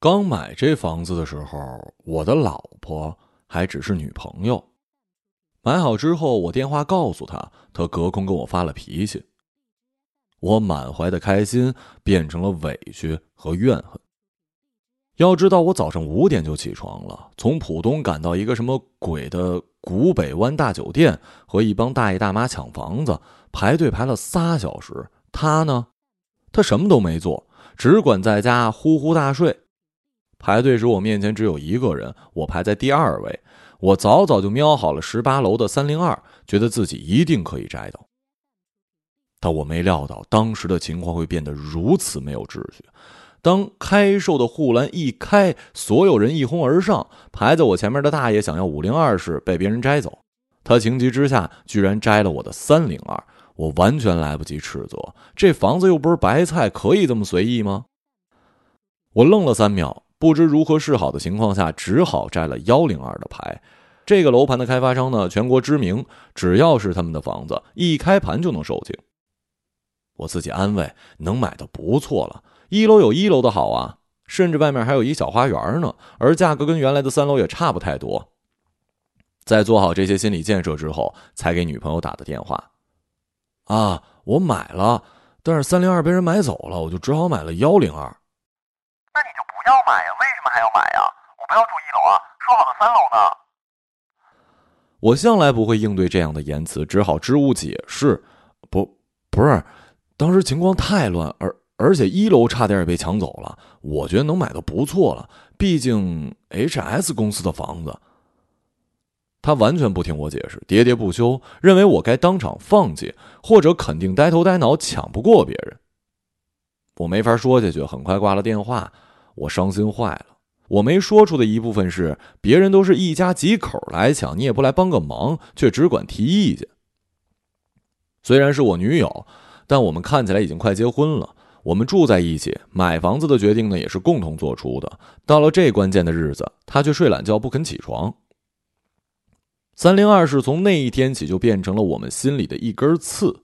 刚买这房子的时候，我的老婆还只是女朋友。买好之后，我电话告诉她，她隔空跟我发了脾气。我满怀的开心变成了委屈和怨恨。要知道，我早上五点就起床了，从浦东赶到一个什么鬼的古北湾大酒店，和一帮大爷大妈抢房子，排队排了仨小时。他呢，他什么都没做，只管在家呼呼大睡。排队时，我面前只有一个人，我排在第二位。我早早就瞄好了十八楼的三零二，觉得自己一定可以摘到。但我没料到当时的情况会变得如此没有秩序。当开售的护栏一开，所有人一哄而上，排在我前面的大爷想要五零二室被别人摘走，他情急之下居然摘了我的三零二，我完全来不及斥责。这房子又不是白菜，可以这么随意吗？我愣了三秒，不知如何是好的情况下，只好摘了幺零二的牌。这个楼盘的开发商呢，全国知名，只要是他们的房子，一开盘就能售罄。我自己安慰，能买到不错了。一楼有一楼的好啊，甚至外面还有一小花园呢，而价格跟原来的三楼也差不太多。在做好这些心理建设之后，才给女朋友打的电话。啊，我买了，但是三零二被人买走了，我就只好买了幺零二。买呀？为什么还要买呀？我不要住一楼啊，说好的三楼呢？我向来不会应对这样的言辞，只好支吾解释。不，不是，当时情况太乱，而。而且一楼差点也被抢走了，我觉得能买到不错了，毕竟 H S 公司的房子。他完全不听我解释，喋喋不休，认为我该当场放弃，或者肯定呆头呆脑抢不过别人。我没法说下去，很快挂了电话。我伤心坏了。我没说出的一部分是，别人都是一家几口来抢，你也不来帮个忙，却只管提意见。虽然是我女友，但我们看起来已经快结婚了。我们住在一起，买房子的决定呢也是共同做出的。到了这关键的日子，他却睡懒觉不肯起床。三零二室从那一天起就变成了我们心里的一根刺。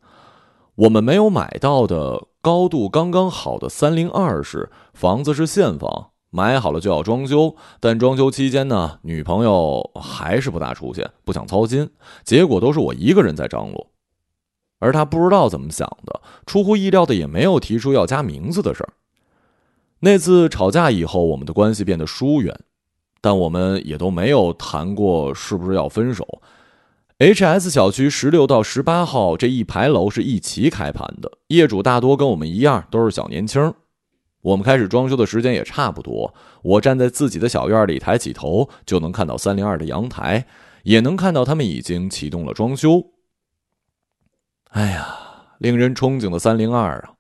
我们没有买到的高度刚刚好的三零二室，房子是现房，买好了就要装修，但装修期间呢，女朋友还是不大出现，不想操心，结果都是我一个人在张罗。而他不知道怎么想的，出乎意料的也没有提出要加名字的事儿。那次吵架以后，我们的关系变得疏远，但我们也都没有谈过是不是要分手。H.S 小区十六到十八号这一排楼是一起开盘的，业主大多跟我们一样都是小年轻。我们开始装修的时间也差不多，我站在自己的小院里，抬起头就能看到三零二的阳台，也能看到他们已经启动了装修。哎呀，令人憧憬的三零二啊！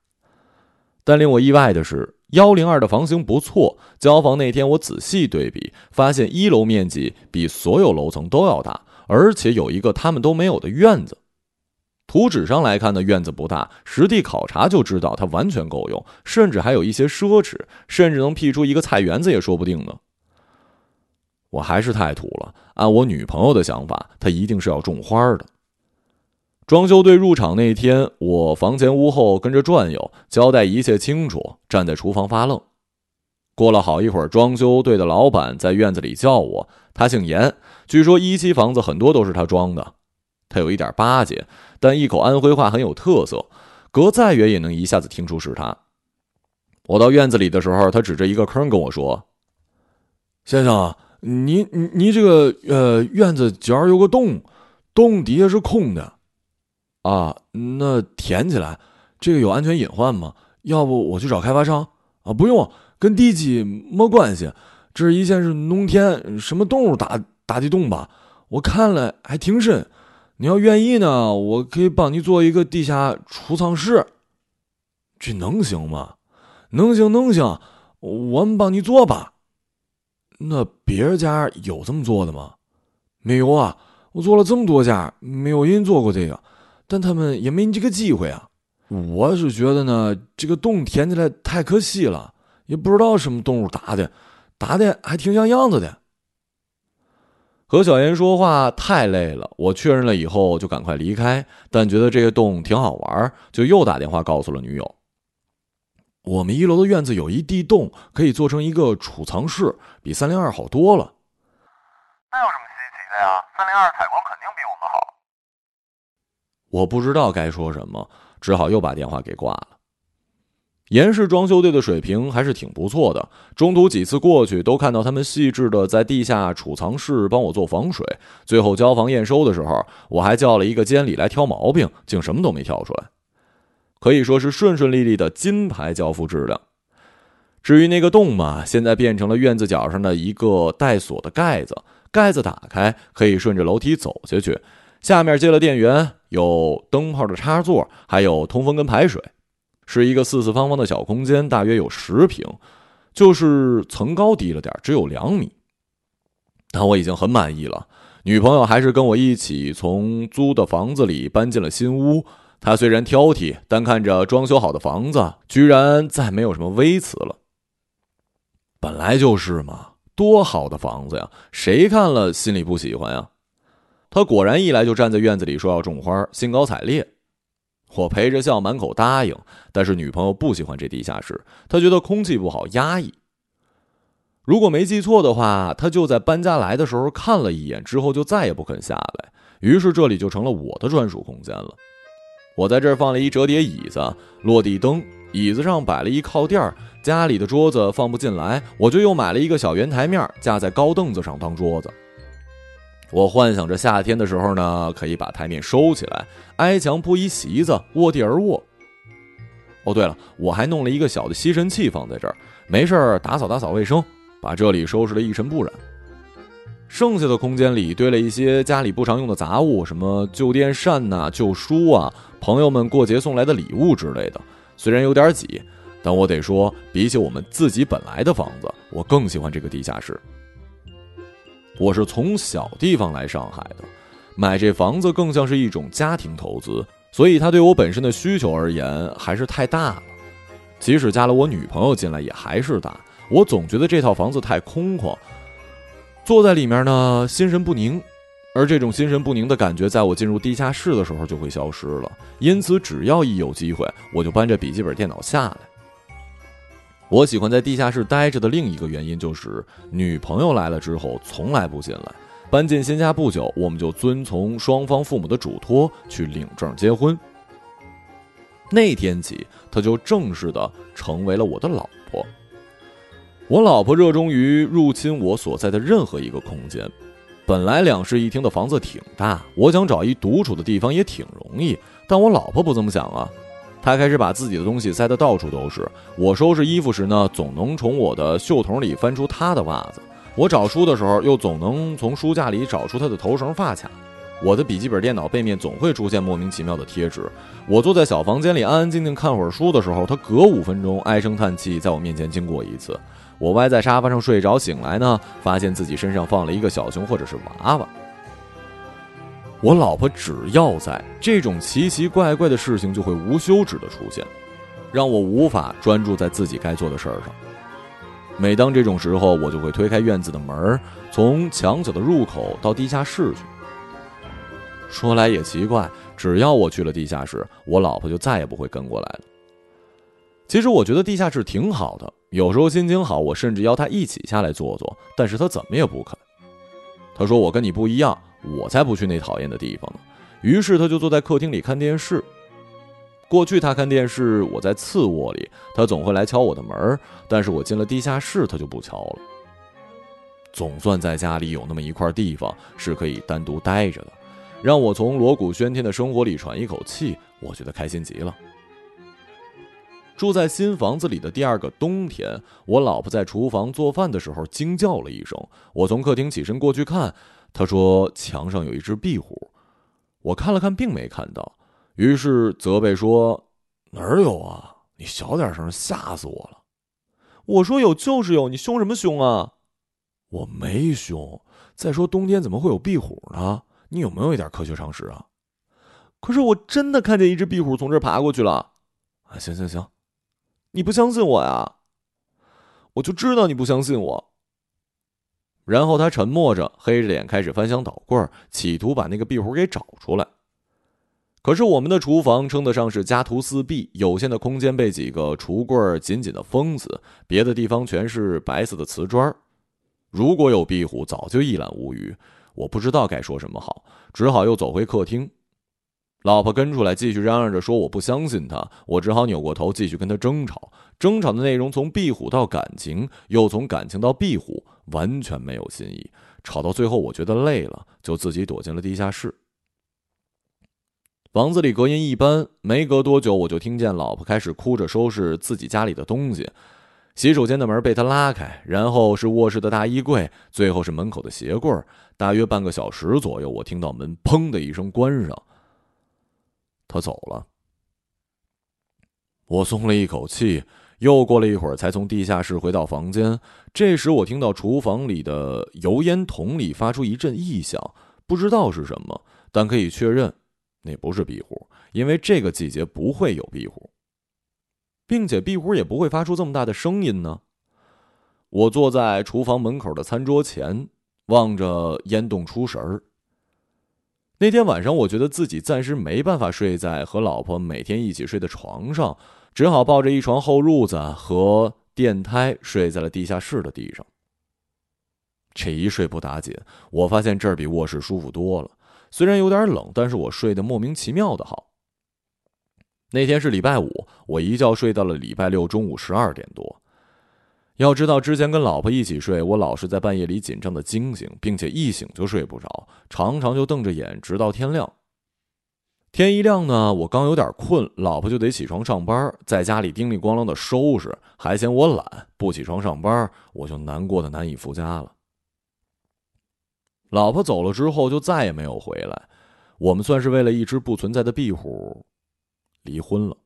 但令我意外的是，幺零二的房型不错。交房那天，我仔细对比，发现一楼面积比所有楼层都要大，而且有一个他们都没有的院子。图纸上来看呢，院子不大，实地考察就知道它完全够用，甚至还有一些奢侈，甚至能辟出一个菜园子也说不定呢。我还是太土了，按我女朋友的想法，她一定是要种花的。装修队入场那天，我房前屋后跟着转悠，交代一切清楚，站在厨房发愣。过了好一会儿，装修队的老板在院子里叫我，他姓严，据说一期房子很多都是他装的。他有一点巴结，但一口安徽话很有特色，隔再远也能一下子听出是他。我到院子里的时候，他指着一个坑跟我说：“先生，你你这个呃院子角有个洞，洞底下是空的。”啊，那填起来，这个有安全隐患吗？要不我去找开发商啊？不用，跟地基没关系，这一线是农田，什么动物打打地洞吧？我看了还挺深，你要愿意呢，我可以帮你做一个地下储藏室。这能行吗？能行能行，我们帮你做吧。那别人家有这么做的吗？没有啊，我做了这么多家，没有人做过这个。但他们也没你这个机会啊！我是觉得呢，这个洞填起来太可惜了，也不知道什么动物打的，打的还挺像样子的。和小严说话太累了，我确认了以后就赶快离开，但觉得这个洞挺好玩，就又打电话告诉了女友。我们一楼的院子有一地洞，可以做成一个储藏室，比三零二好多了。那有什么稀奇的呀？三零二采光肯定比我们好。我不知道该说什么，只好又把电话给挂了。严氏装修队的水平还是挺不错的，中途几次过去都看到他们细致的在地下储藏室帮我做防水。最后交房验收的时候，我还叫了一个监理来挑毛病，竟什么都没挑出来。可以说是顺顺利利的金牌交付质量。至于那个洞嘛，现在变成了院子角上的一个带锁的盖子，盖子打开可以顺着楼梯走下去。下面接了电源，有灯泡的插座，还有通风跟排水，是一个四四方方的小空间，大约有十平，就是层高低了点，只有两米。但我已经很满意了。女朋友还是跟我一起从租的房子里搬进了新屋。她虽然挑剔，但看着装修好的房子，居然再没有什么微词了。本来就是嘛，多好的房子呀，谁看了心里不喜欢呀？他果然一来就站在院子里说要种花，兴高采烈。我陪着笑，满口答应。但是女朋友不喜欢这地下室，她觉得空气不好，压抑。如果没记错的话，她就在搬家来的时候看了一眼，之后就再也不肯下来。于是这里就成了我的专属空间了。我在这儿放了一折叠椅子、落地灯，椅子上摆了一靠垫儿。家里的桌子放不进来，我就又买了一个小圆台面，架在高凳子上当桌子。我幻想着夏天的时候呢，可以把台面收起来，挨墙铺一席子，卧地而卧。哦，对了，我还弄了一个小的吸尘器放在这儿，没事儿打扫打扫卫生，把这里收拾得一尘不染。剩下的空间里堆了一些家里不常用的杂物，什么旧电扇呐、旧书啊、朋友们过节送来的礼物之类的。虽然有点挤，但我得说，比起我们自己本来的房子，我更喜欢这个地下室。我是从小地方来上海的，买这房子更像是一种家庭投资，所以它对我本身的需求而言还是太大了。即使加了我女朋友进来，也还是大。我总觉得这套房子太空旷。坐在里面呢，心神不宁，而这种心神不宁的感觉，在我进入地下室的时候就会消失了。因此，只要一有机会，我就搬着笔记本电脑下来。我喜欢在地下室待着的另一个原因，就是女朋友来了之后从来不进来。搬进新家不久，我们就遵从双方父母的嘱托去领证结婚。那天起，她就正式的成为了我的老婆。我老婆热衷于入侵我所在的任何一个空间。本来两室一厅的房子挺大，我想找一独处的地方也挺容易。但我老婆不这么想啊，他开始把自己的东西塞得到处都是。我收拾衣服时呢，总能从我的袖筒里翻出他的袜子；我找书的时候，又总能从书架里找出他的头绳发卡。我的笔记本电脑背面总会出现莫名其妙的贴纸。我坐在小房间里安安静静看会儿书的时候，他隔五分钟唉声叹气在我面前经过一次。我歪在沙发上睡着，醒来呢，发现自己身上放了一个小熊或者是娃娃。我老婆只要在，这种奇奇怪怪的事情就会无休止的出现，让我无法专注在自己该做的事儿上。每当这种时候，我就会推开院子的门，从墙角的入口到地下室去。说来也奇怪，只要我去了地下室，我老婆就再也不会跟过来了。其实我觉得地下室挺好的。有时候心情好，我甚至邀她一起下来坐坐，但是她怎么也不肯。她说：“我跟你不一样，我才不去那讨厌的地方呢。”于是他就坐在客厅里看电视。过去他看电视，我在次卧里，他总会来敲我的门但是我进了地下室，他就不敲了。总算在家里有那么一块地方是可以单独待着的，让我从锣鼓喧天的生活里喘一口气，我觉得开心极了。住在新房子里的第二个冬天，我老婆在厨房做饭的时候惊叫了一声。我从客厅起身过去看，他说墙上有一只壁虎。我看了看，并没看到，于是责备说：“哪儿有啊？你小点声，吓死我了！”我说：“有就是有，你凶什么凶啊？”我没凶。再说冬天怎么会有壁虎呢？你有没有一点科学常识啊？可是我真的看见一只壁虎从这儿爬过去了。啊，行行行。你不相信我呀？我就知道你不相信我。然后他沉默着，黑着脸开始翻箱倒柜，企图把那个壁虎给找出来。可是我们的厨房称得上是家徒四壁，有限的空间被几个橱柜紧紧的封死，别的地方全是白色的瓷砖。如果有壁虎，早就一览无余。我不知道该说什么好，只好又走回客厅。老婆跟出来，继续嚷嚷着说我不相信他。我只好扭过头，继续跟他争吵。争吵的内容从壁虎到感情，又从感情到壁虎，完全没有新意。吵到最后，我觉得累了，就自己躲进了地下室。房子里隔音一般，没隔多久，我就听见老婆开始哭着收拾自己家里的东西。洗手间的门被他拉开，然后是卧室的大衣柜，最后是门口的鞋柜。大约半个小时左右，我听到门“砰”的一声关上。他走了，我松了一口气。又过了一会儿，才从地下室回到房间。这时，我听到厨房里的油烟筒里发出一阵异响，不知道是什么，但可以确认。那不是壁虎，因为这个季节不会有壁虎，并且壁虎也不会发出这么大的声音呢。我坐在厨房门口的餐桌前，望着烟洞出神儿。那天晚上，我觉得自己暂时没办法睡在和老婆每天一起睡的床上，只好抱着一床厚褥子和电胎睡在了地下室的地上。这一睡不打紧，我发现这儿比卧室舒服多了。虽然有点冷，但是我睡得莫名其妙的好。那天是礼拜五，我一觉睡到了礼拜六中午十二点多。要知道，之前跟老婆一起睡，我老是在半夜里紧张的惊醒，并且一醒就睡不着，常常就瞪着眼，直到天亮。天一亮呢，我刚有点困，老婆就得起床上班，在家里叮里咣啷的收拾，还嫌我懒，不起床上班，我就难过的难以复加了。老婆走了之后，就再也没有回来。我们算是为了一只不存在的壁虎离婚了。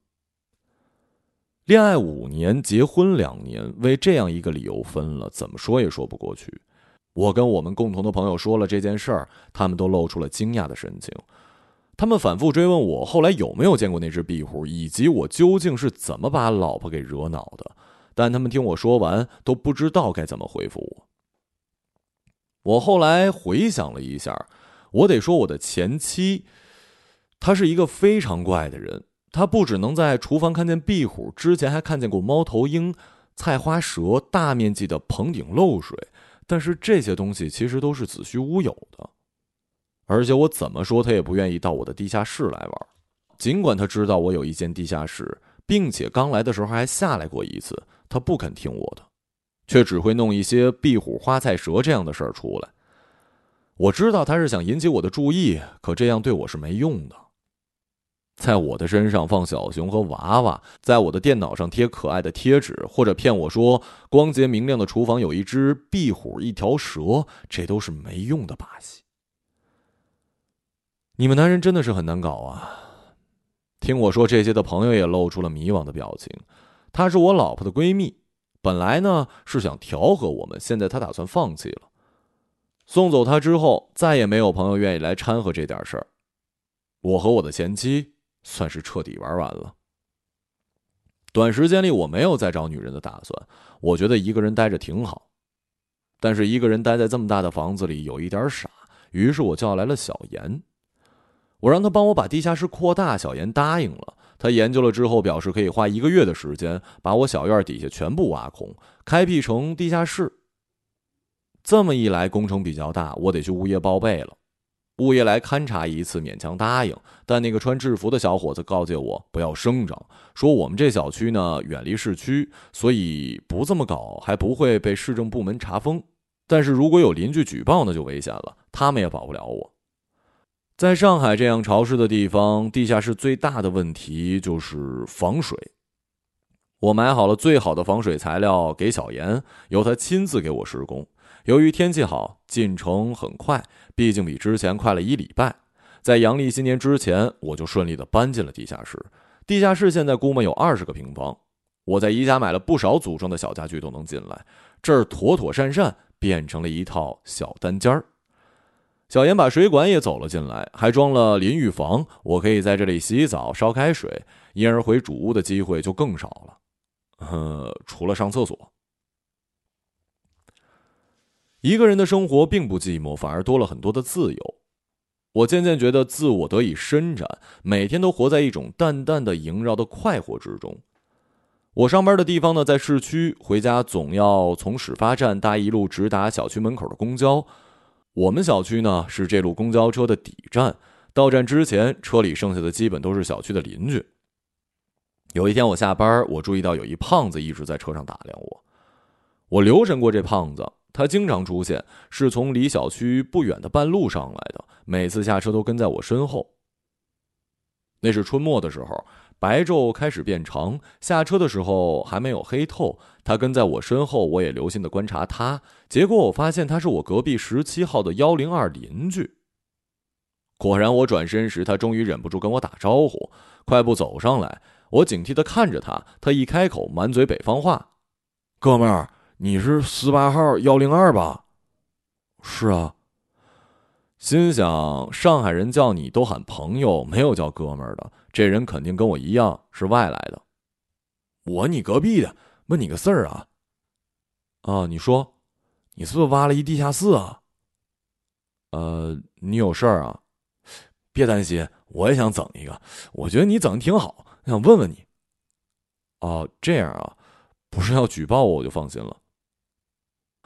恋爱五年，结婚两年，为这样一个理由分了，怎么说也说不过去。我跟我们共同的朋友说了这件事儿，他们都露出了惊讶的神情。他们反复追问我后来有没有见过那只壁虎，以及我究竟是怎么把老婆给惹恼的。但他们听我说完，都不知道该怎么回复我。我后来回想了一下，我得说我的前妻，她是一个非常怪的人。他不只能在厨房看见壁虎，之前还看见过猫头鹰、菜花蛇大面积的棚顶漏水。但是这些东西其实都是子虚乌有的，而且我怎么说，他也不愿意到我的地下室来玩。尽管他知道我有一间地下室，并且刚来的时候还下来过一次，他不肯听我的。却只会弄一些壁虎、花菜蛇这样的事儿出来。我知道他是想引起我的注意，可这样对我是没用的。在我的身上放小熊和娃娃，在我的电脑上贴可爱的贴纸，或者骗我说光洁明亮的厨房有一只壁虎、一条蛇，这都是没用的把戏。你们男人真的是很难搞啊！听我说这些的朋友也露出了迷惘的表情。她是我老婆的闺蜜。本来呢是想调和我们，现在她打算放弃了。送走她之后，再也没有朋友愿意来掺和这点事儿。我和我的前妻算是彻底玩完了。短时间里我没有再找女人的打算，我觉得一个人待着挺好。但是一个人待在这么大的房子里有一点傻，于是我叫来了小严，我让他帮我把地下室扩大，小严答应了。他研究了之后表示，可以花一个月的时间把我小院底下全部挖空，开辟成地下室。这么一来，工程比较大，我得去物业报备了。物业来勘察一次，勉强答应。但那个穿制服的小伙子告诫我不要声张，说我们这小区呢远离市区，所以不这么搞还不会被市政部门查封。但是如果有邻居举报，那就危险了，他们也保不了我。在上海这样潮湿的地方，地下室最大的问题就是防水。我买好了最好的防水材料给小严，由他亲自给我施工。由于天气好，进城很快，毕竟比之前快了一礼拜。在阳历新年之前，我就顺利的搬进了地下室。地下室现在估摸有二十个平方，我在宜家买了不少组装的小家具都能进来，这儿妥妥善善变成了一套小单间儿。小严把水管也走了进来，还装了淋浴房，我可以在这里洗澡、烧开水，因而回主屋的机会就更少了。呃，除了上厕所。一个人的生活并不寂寞，反而多了很多的自由。我渐渐觉得自我得以伸展，每天都活在一种淡淡的萦绕的快活之中。我上班的地方呢，在市区，回家总要从始发站搭一路直达小区门口的公交。我们小区呢是这路公交车的底站，到站之前，车里剩下的基本都是小区的邻居。有一天我下班，我注意到有一胖子一直在车上打量我。我留神过这胖子，他经常出现，是从离小区不远的半路上来的，每次下车都跟在我身后。那是春末的时候。白昼开始变长，下车的时候还没有黑透。他跟在我身后，我也留心的观察他。结果我发现他是我隔壁十七号的幺零二邻居。果然，我转身时，他终于忍不住跟我打招呼，快步走上来。我警惕的看着他，他一开口，满嘴北方话：“哥们儿，你是十八号幺零二吧？”“是啊。”心想，上海人叫你都喊朋友，没有叫哥们儿的。这人肯定跟我一样是外来的。我你隔壁的，问你个事儿啊。啊，你说，你是不是挖了一地下室啊？呃，你有事儿啊？别担心，我也想整一个。我觉得你整的挺好，想问问你。哦，这样啊，不是要举报我，我就放心了。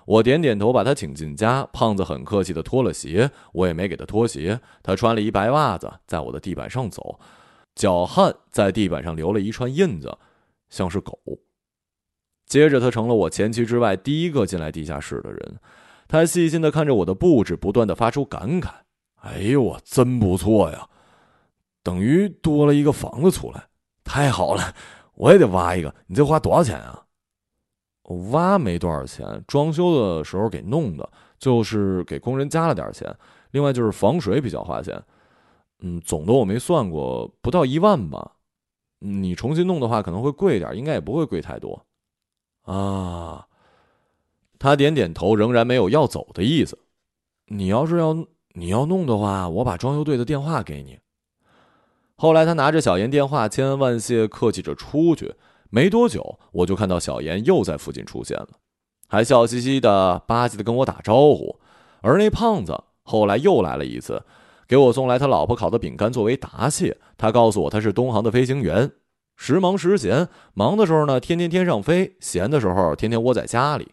我点点头，把他请进家。胖子很客气的脱了鞋，我也没给他脱鞋。他穿了一白袜子，在我的地板上走，脚汗在地板上留了一串印子，像是狗。接着，他成了我前妻之外第一个进来地下室的人。他细心的看着我的布置，不断的发出感慨：“哎呦，我真不错呀，等于多了一个房子出来，太好了！我也得挖一个，你这花多少钱啊？”挖没多少钱，装修的时候给弄的，就是给工人加了点钱。另外就是防水比较花钱，嗯，总的我没算过，不到一万吧。你重新弄的话可能会贵点，应该也不会贵太多。啊，他点点头，仍然没有要走的意思。你要是要你要弄的话，我把装修队的电话给你。后来他拿着小严电话，千恩万谢，客气着出去。没多久，我就看到小严又在附近出现了，还笑嘻嘻的吧唧的跟我打招呼。而那胖子后来又来了一次，给我送来他老婆烤的饼干作为答谢。他告诉我他是东航的飞行员，时忙时闲，忙的时候呢天天天上飞，闲的时候天天窝在家里。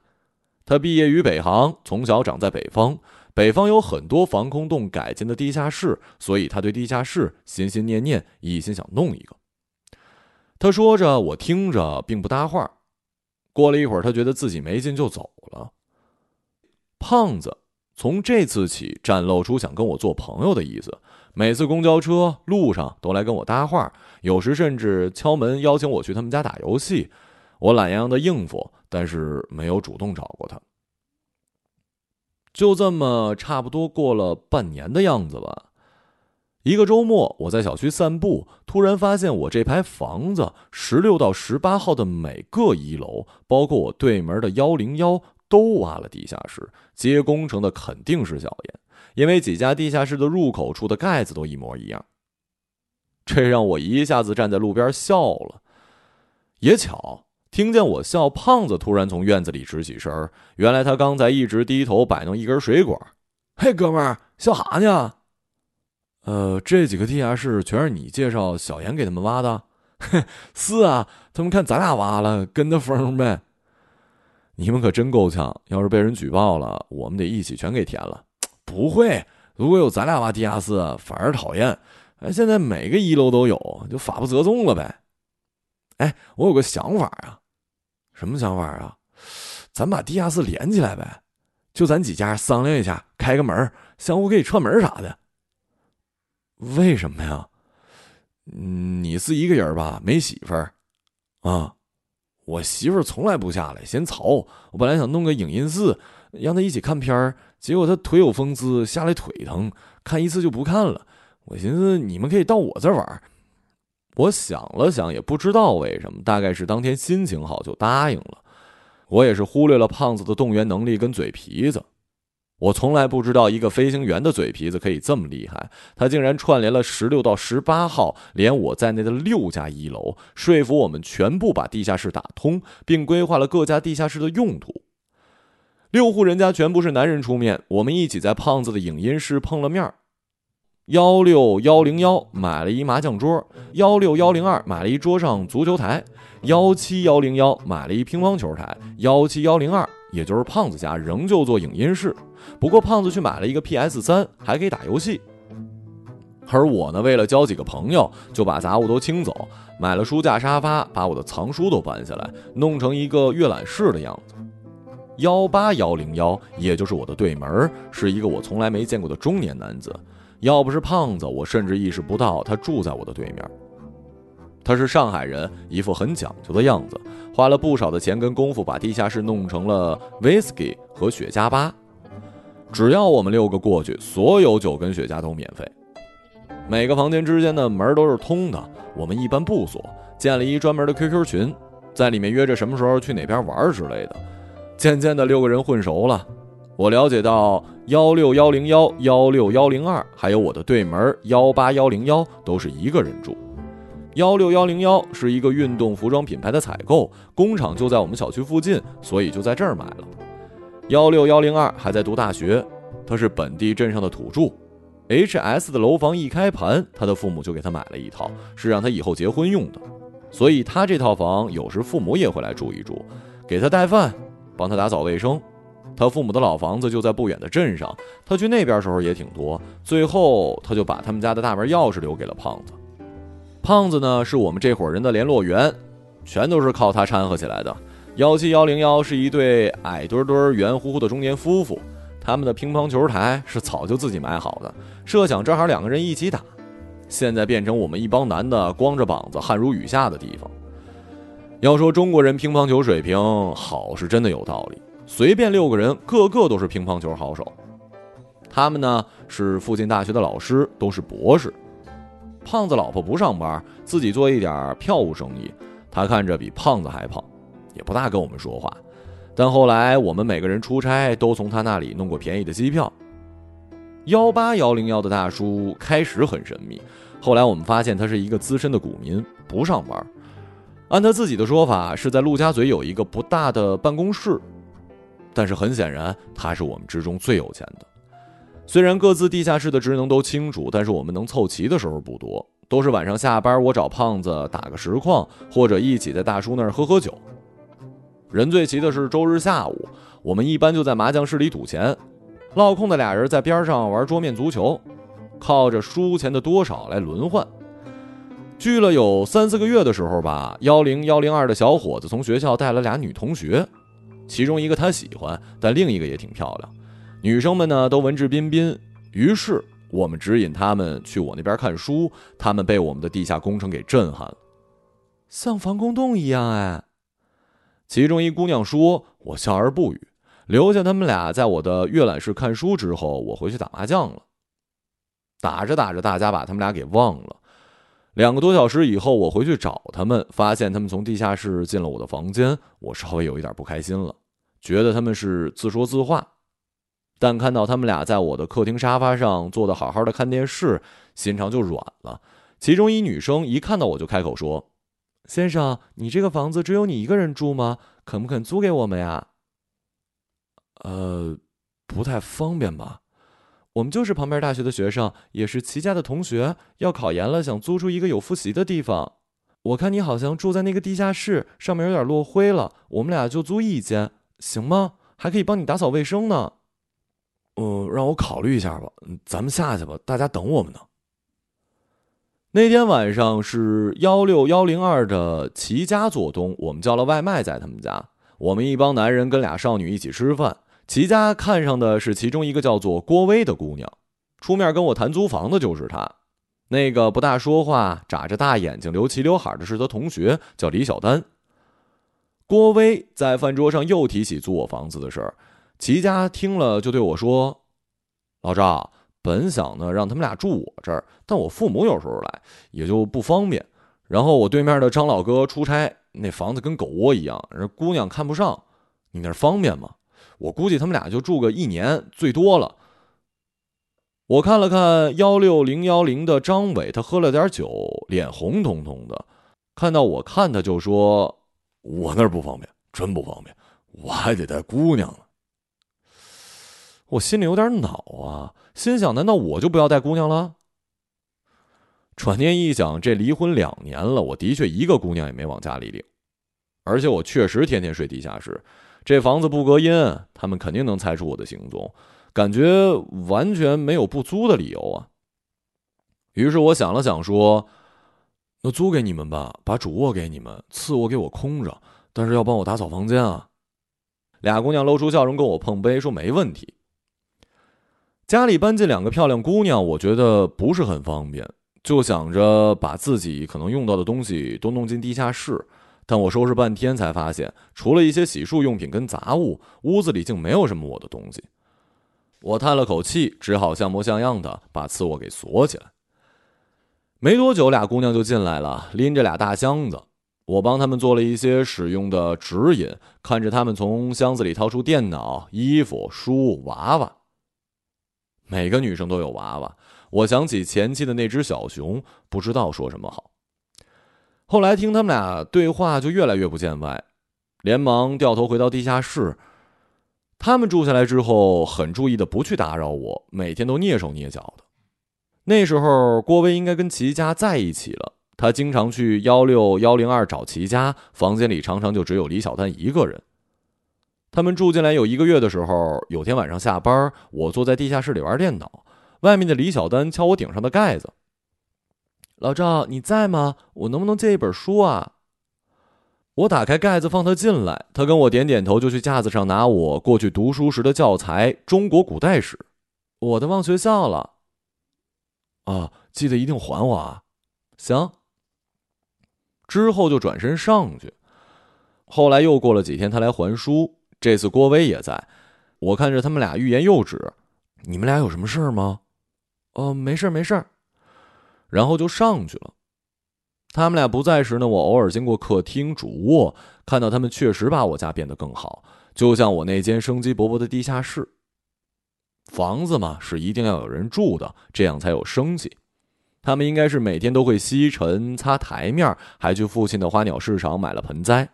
他毕业于北航，从小长在北方，北方有很多防空洞改建的地下室，所以他对地下室心心念念，一心想弄一个。他说着，我听着，并不搭话。过了一会儿，他觉得自己没劲，就走了。胖子从这次起展露出想跟我做朋友的意思，每次公交车路上都来跟我搭话，有时甚至敲门邀请我去他们家打游戏。我懒洋洋的应付，但是没有主动找过他。就这么差不多过了半年的样子吧。一个周末，我在小区散步，突然发现我这排房子十六到十八号的每个一楼，包括我对门的幺零幺，都挖了地下室。接工程的肯定是小严，因为几家地下室的入口处的盖子都一模一样。这让我一下子站在路边笑了。也巧，听见我笑，胖子突然从院子里直起身原来他刚才一直低头摆弄一根水管。嘿，哥们儿，笑啥呢？呃，这几个地下室全是你介绍小严给他们挖的？是啊，他们看咱俩挖了，跟着风呗。你们可真够呛，要是被人举报了，我们得一起全给填了。不会，如果有咱俩挖地下室，反而讨厌。哎，现在每个一楼都有，就法不责众了呗。哎，我有个想法啊。什么想法啊？咱把地下室连起来呗，就咱几家商量一下，开个门，相互可以串门啥的。为什么呀？你是一个人吧？没媳妇儿啊？我媳妇儿从来不下来，嫌吵。我本来想弄个影音室，让她一起看片儿，结果她腿有风湿，下来腿疼，看一次就不看了。我寻思你们可以到我这儿玩。我想了想，也不知道为什么，大概是当天心情好，就答应了。我也是忽略了胖子的动员能力跟嘴皮子。我从来不知道一个飞行员的嘴皮子可以这么厉害，他竟然串联了十六到十八号，连我在内的六家一楼，说服我们全部把地下室打通，并规划了各家地下室的用途。六户人家全部是男人出面，我们一起在胖子的影音室碰了面幺六幺零幺买了一麻将桌，幺六幺零二买了一桌上足球台，幺七幺零幺买了一乒乓球台，幺七幺零二也就是胖子家仍旧做影音室，不过胖子去买了一个 PS 三，还可以打游戏。而我呢，为了交几个朋友，就把杂物都清走，买了书架、沙发，把我的藏书都搬下来，弄成一个阅览室的样子。幺八幺零幺，也就是我的对门，是一个我从来没见过的中年男子。要不是胖子，我甚至意识不到他住在我的对面。他是上海人，一副很讲究的样子，花了不少的钱跟功夫，把地下室弄成了 whisky 和雪茄吧。只要我们六个过去，所有酒跟雪茄都免费。每个房间之间的门都是通的，我们一般不锁，建了一专门的 QQ 群，在里面约着什么时候去哪边玩之类的。渐渐的，六个人混熟了。我了解到幺六幺零幺、幺六幺零二，还有我的对门幺八幺零幺，都是一个人住。幺六幺零幺是一个运动服装品牌的采购工厂，就在我们小区附近，所以就在这儿买了。幺六幺零二还在读大学，他是本地镇上的土著。H S 的楼房一开盘，他的父母就给他买了一套，是让他以后结婚用的。所以他这套房有时父母也会来住一住，给他带饭，帮他打扫卫生。他父母的老房子就在不远的镇上，他去那边时候也挺多。最后他就把他们家的大门钥匙留给了胖子。胖子呢是我们这伙人的联络员，全都是靠他掺和起来的。幺七幺零幺是一对矮墩墩、圆乎乎的中年夫妇。他们的乒乓球台是早就自己买好的，设想正好两个人一起打，现在变成我们一帮男的光着膀子汗如雨下的地方。要说中国人乒乓球水平好是真的有道理，随便六个人个个都是乒乓球好手。他们呢是附近大学的老师，都是博士。胖子老婆不上班，自己做一点票务生意，他看着比胖子还胖，也不大跟我们说话。但后来我们每个人出差都从他那里弄过便宜的机票。幺八幺零幺的大叔开始很神秘，后来我们发现他是一个资深的股民，不上班。按他自己的说法，是在陆家嘴有一个不大的办公室。但是很显然，他是我们之中最有钱的。虽然各自地下室的职能都清楚，但是我们能凑齐的时候不多，都是晚上下班我找胖子打个实况，或者一起在大叔那儿喝喝酒。人最齐的是周日下午，我们一般就在麻将室里赌钱，落空的俩人在边上玩桌面足球，靠着输钱的多少来轮换。聚了有三四个月的时候吧，幺零幺零二的小伙子从学校带了俩女同学，其中一个他喜欢，但另一个也挺漂亮。女生们呢都文质彬彬，于是我们指引他们去我那边看书，他们被我们的地下工程给震撼了，像防空洞一样哎。其中一姑娘说：“我笑而不语，留下他们俩在我的阅览室看书。之后，我回去打麻将了。打着打着，大家把他们俩给忘了。两个多小时以后，我回去找他们，发现他们从地下室进了我的房间。我稍微有一点不开心了，觉得他们是自说自话。但看到他们俩在我的客厅沙发上坐的好好的看电视，心肠就软了。其中一女生一看到我就开口说。”先生，你这个房子只有你一个人住吗？肯不肯租给我们呀？呃，不太方便吧。我们就是旁边大学的学生，也是齐家的同学，要考研了，想租出一个有复习的地方。我看你好像住在那个地下室，上面有点落灰了。我们俩就租一间，行吗？还可以帮你打扫卫生呢。嗯，让我考虑一下吧。咱们下去吧，大家等我们呢。那天晚上是幺六幺零二的齐家做东，我们叫了外卖在他们家。我们一帮男人跟俩少女一起吃饭。齐家看上的是其中一个叫做郭威的姑娘，出面跟我谈租房的就是她。那个不大说话、眨着大眼睛、留齐刘海的是他同学，叫李小丹。郭威在饭桌上又提起租我房子的事儿，齐家听了就对我说：“老赵。”本想呢让他们俩住我这儿，但我父母有时候来也就不方便。然后我对面的张老哥出差，那房子跟狗窝一样，人姑娘看不上。你那儿方便吗？我估计他们俩就住个一年最多了。我看了看幺六零幺零的张伟，他喝了点酒，脸红彤彤的。看到我看他就说：“我那儿不方便，真不方便，我还得带姑娘呢。”我心里有点恼啊。心想：难道我就不要带姑娘了？转念一想，这离婚两年了，我的确一个姑娘也没往家里领，而且我确实天天睡地下室，这房子不隔音，他们肯定能猜出我的行踪，感觉完全没有不租的理由啊。于是我想了想，说：“那租给你们吧，把主卧给你们，次卧给我空着，但是要帮我打扫房间啊。”俩姑娘露出笑容，跟我碰杯说：“没问题。”家里搬进两个漂亮姑娘，我觉得不是很方便。就想着把自己可能用到的东西都弄进地下室，但我收拾半天才发现，除了一些洗漱用品跟杂物，屋子里竟没有什么我的东西。我叹了口气，只好像模像样的把次卧给锁起来。没多久，俩姑娘就进来了，拎着俩大箱子。我帮他们做了一些使用的指引，看着他们从箱子里掏出电脑、衣服、书、娃娃。每个女生都有娃娃。我想起前妻的那只小熊，不知道说什么好。后来听他们俩对话，就越来越不见外，连忙掉头回到地下室。他们住下来之后，很注意的不去打扰我，每天都蹑手蹑脚的。那时候郭威应该跟齐家在一起了，他经常去幺六幺零二找齐家，房间里常常就只有李小丹一个人。他们住进来有一个月的时候，有天晚上下班，我坐在地下室里玩电脑。外面的李小丹敲我顶上的盖子。老赵，你在吗？我能不能借一本书啊？我打开盖子放他进来，他跟我点点头，就去架子上拿我过去读书时的教材《中国古代史》。我的忘学校了。啊，记得一定还我啊！行。之后就转身上去。后来又过了几天，他来还书。这次郭威也在。我看着他们俩欲言又止。你们俩有什么事儿吗？哦，没事儿，没事儿，然后就上去了。他们俩不在时呢，我偶尔经过客厅、主卧，看到他们确实把我家变得更好，就像我那间生机勃勃的地下室。房子嘛，是一定要有人住的，这样才有生气。他们应该是每天都会吸尘、擦台面，还去附近的花鸟市场买了盆栽。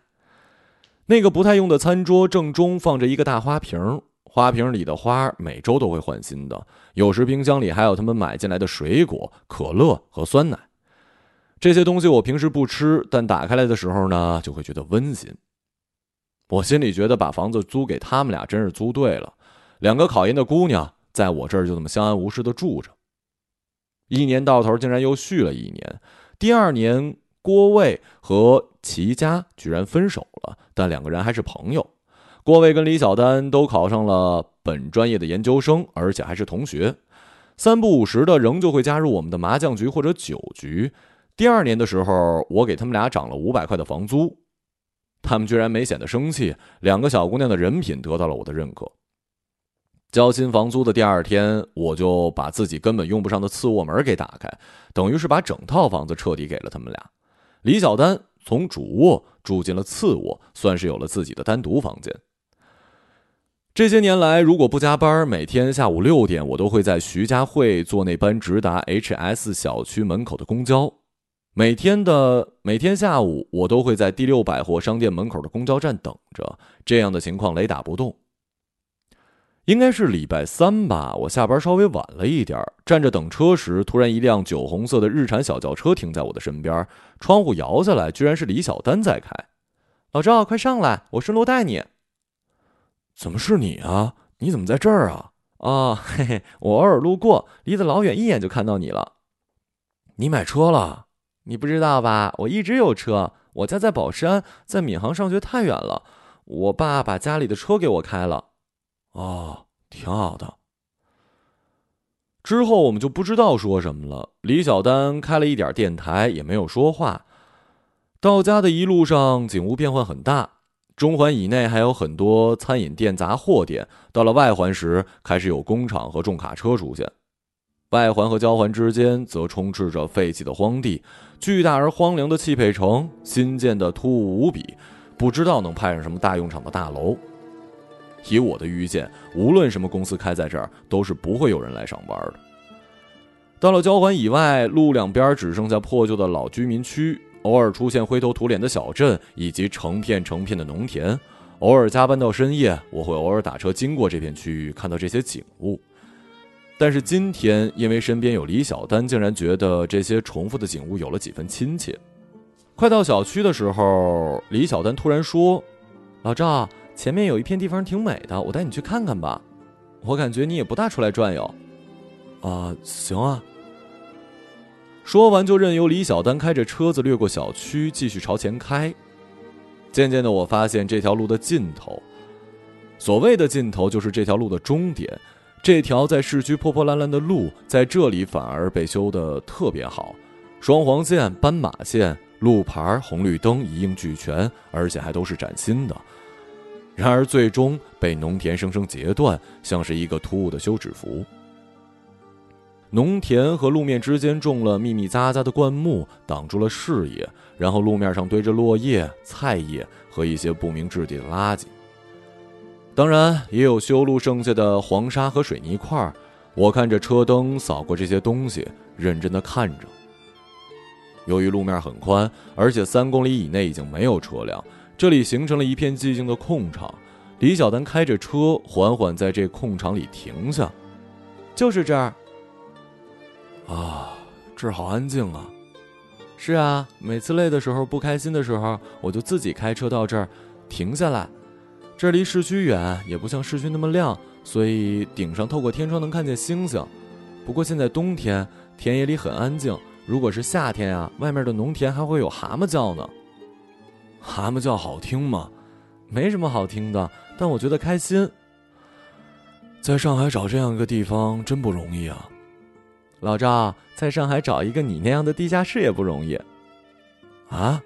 那个不太用的餐桌正中放着一个大花瓶。花瓶里的花每周都会换新的，有时冰箱里还有他们买进来的水果、可乐和酸奶。这些东西我平时不吃，但打开来的时候呢，就会觉得温馨。我心里觉得把房子租给他们俩真是租对了，两个考研的姑娘在我这儿就这么相安无事的住着。一年到头竟然又续了一年，第二年郭卫和齐家居然分手了，但两个人还是朋友。郭卫跟李小丹都考上了本专业的研究生，而且还是同学，三不五时的仍旧会加入我们的麻将局或者酒局。第二年的时候，我给他们俩涨了五百块的房租，他们居然没显得生气。两个小姑娘的人品得到了我的认可。交新房租的第二天，我就把自己根本用不上的次卧门给打开，等于是把整套房子彻底给了他们俩。李小丹从主卧住进了次卧，算是有了自己的单独房间。这些年来，如果不加班，每天下午六点，我都会在徐家汇坐那班直达 HS 小区门口的公交。每天的每天下午，我都会在第六百货商店门口的公交站等着。这样的情况雷打不动。应该是礼拜三吧，我下班稍微晚了一点儿，站着等车时，突然一辆酒红色的日产小轿车停在我的身边，窗户摇下来，居然是李小丹在开。老赵，快上来，我顺路带你。怎么是你啊？你怎么在这儿啊？啊，嘿嘿，我偶尔路过，离得老远，一眼就看到你了。你买车了？你不知道吧？我一直有车。我家在宝山，在闵行上学太远了，我爸把家里的车给我开了。哦，挺好的。之后我们就不知道说什么了。李小丹开了一点电台，也没有说话。到家的一路上，景物变换很大。中环以内还有很多餐饮店、杂货店。到了外环时，开始有工厂和重卡车出现。外环和交环之间则充斥着废弃的荒地，巨大而荒凉的汽配城，新建的突兀无比，不知道能派上什么大用场的大楼。以我的预见，无论什么公司开在这儿，都是不会有人来上班的。到了交环以外，路两边只剩下破旧的老居民区。偶尔出现灰头土脸的小镇，以及成片成片的农田。偶尔加班到深夜，我会偶尔打车经过这片区域，看到这些景物。但是今天因为身边有李小丹，竟然觉得这些重复的景物有了几分亲切。快到小区的时候，李小丹突然说：“老赵，前面有一片地方挺美的，我带你去看看吧。我感觉你也不大出来转悠。”啊，行啊。说完就任由李小丹开着车子掠过小区，继续朝前开。渐渐的，我发现这条路的尽头，所谓的尽头就是这条路的终点。这条在市区破破烂烂的路，在这里反而被修得特别好，双黄线、斑马线。路牌、红绿灯一应俱全，而且还都是崭新的。然而，最终被农田生生截断，像是一个突兀的休止符。农田和路面之间种了密密匝匝的灌木，挡住了视野。然后，路面上堆着落叶、菜叶和一些不明质地的垃圾。当然，也有修路剩下的黄沙和水泥块儿。我看着车灯扫过这些东西，认真的看着。由于路面很宽，而且三公里以内已经没有车辆，这里形成了一片寂静的空场。李小丹开着车缓缓在这空场里停下，就是这儿。啊，这儿好安静啊！是啊，每次累的时候、不开心的时候，我就自己开车到这儿停下来。这离市区远，也不像市区那么亮，所以顶上透过天窗能看见星星。不过现在冬天，田野里很安静。如果是夏天啊，外面的农田还会有蛤蟆叫呢。蛤蟆叫好听吗？没什么好听的，但我觉得开心。在上海找这样一个地方真不容易啊，老赵，在上海找一个你那样的地下室也不容易。啊，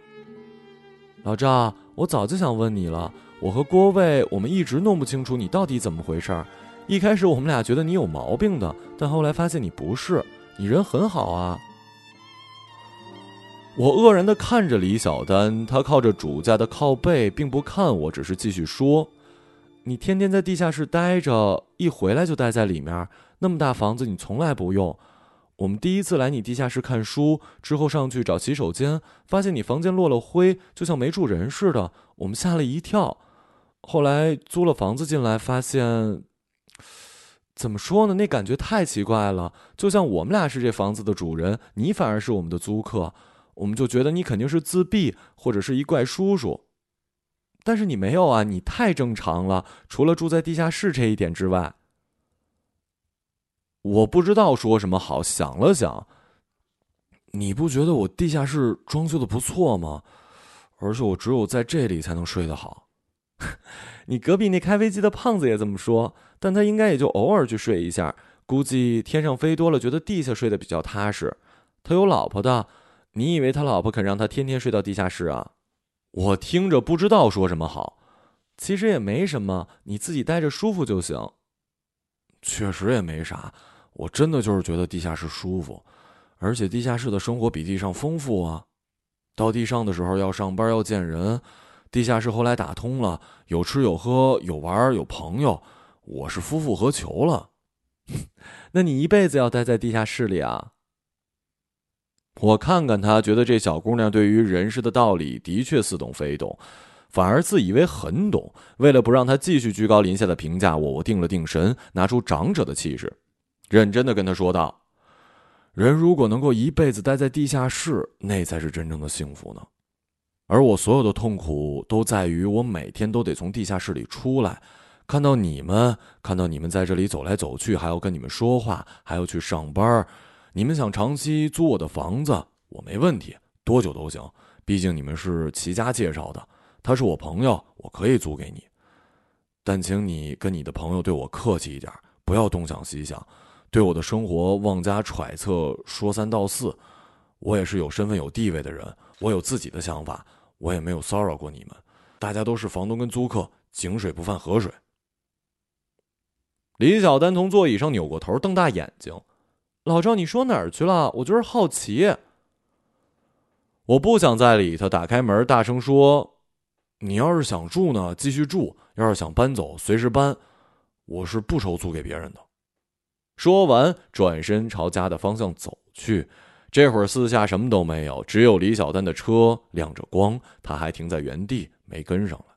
老赵，我早就想问你了。我和郭卫，我们一直弄不清楚你到底怎么回事。一开始我们俩觉得你有毛病的，但后来发现你不是，你人很好啊。我愕然地看着李小丹，他靠着主驾的靠背，并不看我，只是继续说：“你天天在地下室待着，一回来就待在里面。那么大房子，你从来不用。我们第一次来你地下室看书，之后上去找洗手间，发现你房间落了灰，就像没住人似的，我们吓了一跳。后来租了房子进来，发现怎么说呢？那感觉太奇怪了，就像我们俩是这房子的主人，你反而是我们的租客。”我们就觉得你肯定是自闭，或者是一怪叔叔，但是你没有啊，你太正常了。除了住在地下室这一点之外，我不知道说什么好。想了想，你不觉得我地下室装修的不错吗？而且我只有在这里才能睡得好。你隔壁那开飞机的胖子也这么说，但他应该也就偶尔去睡一下。估计天上飞多了，觉得地下睡得比较踏实。他有老婆的。你以为他老婆肯让他天天睡到地下室啊？我听着不知道说什么好。其实也没什么，你自己待着舒服就行。确实也没啥，我真的就是觉得地下室舒服，而且地下室的生活比地上丰富啊。到地上的时候要上班要见人，地下室后来打通了，有吃有喝有玩有朋友，我是夫复何求了。那你一辈子要待在地下室里啊？我看看他，觉得这小姑娘对于人世的道理的确似懂非懂，反而自以为很懂。为了不让她继续居高临下的评价我，我定了定神，拿出长者的气势，认真的跟她说道：“人如果能够一辈子待在地下室，那才是真正的幸福呢。而我所有的痛苦都在于我每天都得从地下室里出来，看到你们，看到你们在这里走来走去，还要跟你们说话，还要去上班。”你们想长期租我的房子，我没问题，多久都行。毕竟你们是齐家介绍的，他是我朋友，我可以租给你。但请你跟你的朋友对我客气一点，不要东想西想，对我的生活妄加揣测，说三道四。我也是有身份有地位的人，我有自己的想法，我也没有骚扰过你们。大家都是房东跟租客，井水不犯河水。李小丹从座椅上扭过头，瞪大眼睛。老赵，你说哪儿去了？我就是好奇。我不想再理他，打开门，大声说：“你要是想住呢，继续住；要是想搬走，随时搬。我是不收租给别人的。”说完，转身朝家的方向走去。这会儿四下什么都没有，只有李小丹的车亮着光，他还停在原地，没跟上来。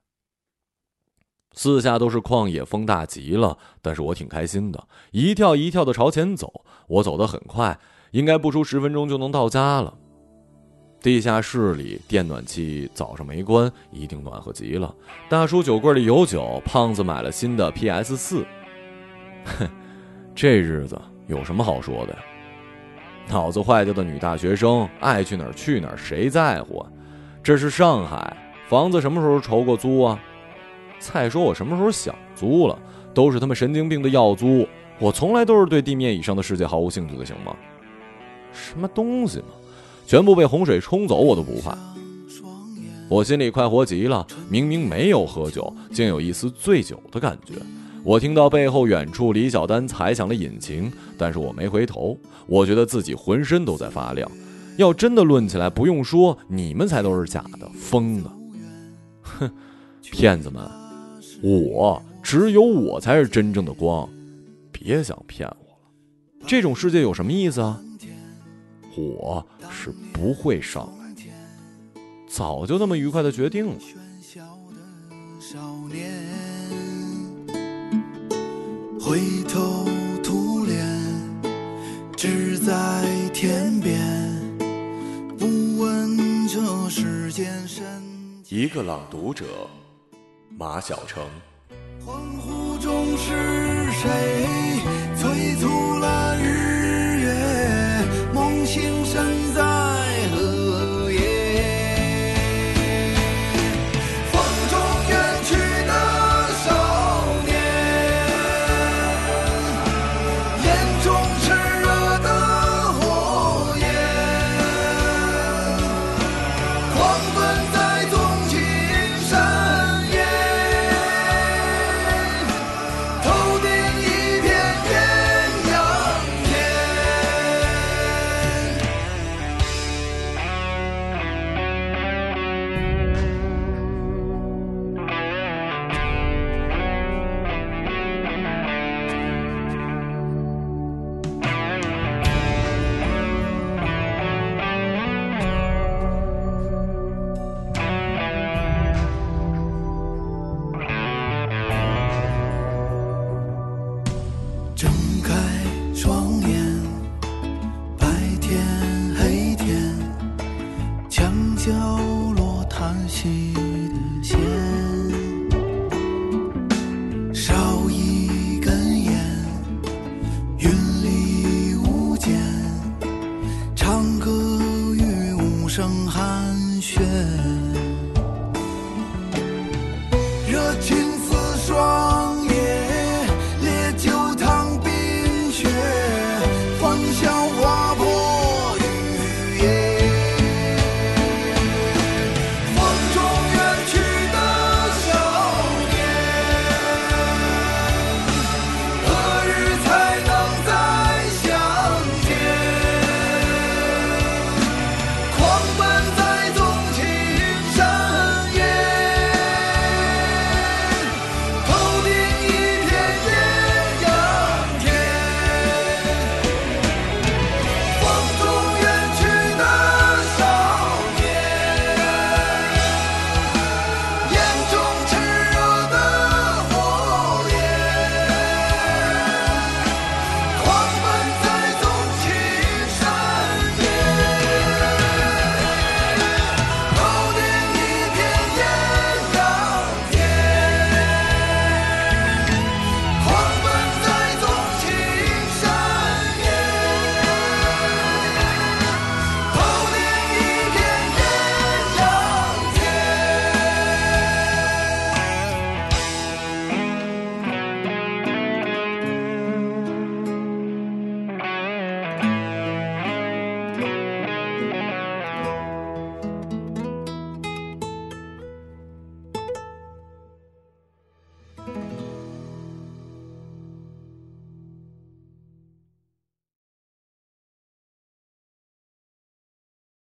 四下都是旷野，风大极了，但是我挺开心的，一跳一跳的朝前走。我走得很快，应该不出十分钟就能到家了。地下室里电暖气早上没关，一定暖和极了。大叔酒柜里有酒，胖子买了新的 PS 四。哼，这日子有什么好说的呀？脑子坏掉的女大学生，爱去哪儿去哪儿，谁在乎啊？这是上海，房子什么时候筹过租啊？再说我什么时候想租了，都是他们神经病的要租。我从来都是对地面以上的世界毫无兴趣的，行吗？什么东西嘛，全部被洪水冲走我都不怕。我心里快活极了，明明没有喝酒，竟有一丝醉酒的感觉。我听到背后远处李小丹踩响了引擎，但是我没回头。我觉得自己浑身都在发亮。要真的论起来，不用说，你们才都是假的，疯的。哼，骗子们！我只有我才是真正的光，别想骗我了。这种世界有什么意思啊？我是不会上来，早就那么愉快的决定了。回头土脸，只在天边，不问这世间深。一个朗读者。马小成，恍惚中是谁催促了？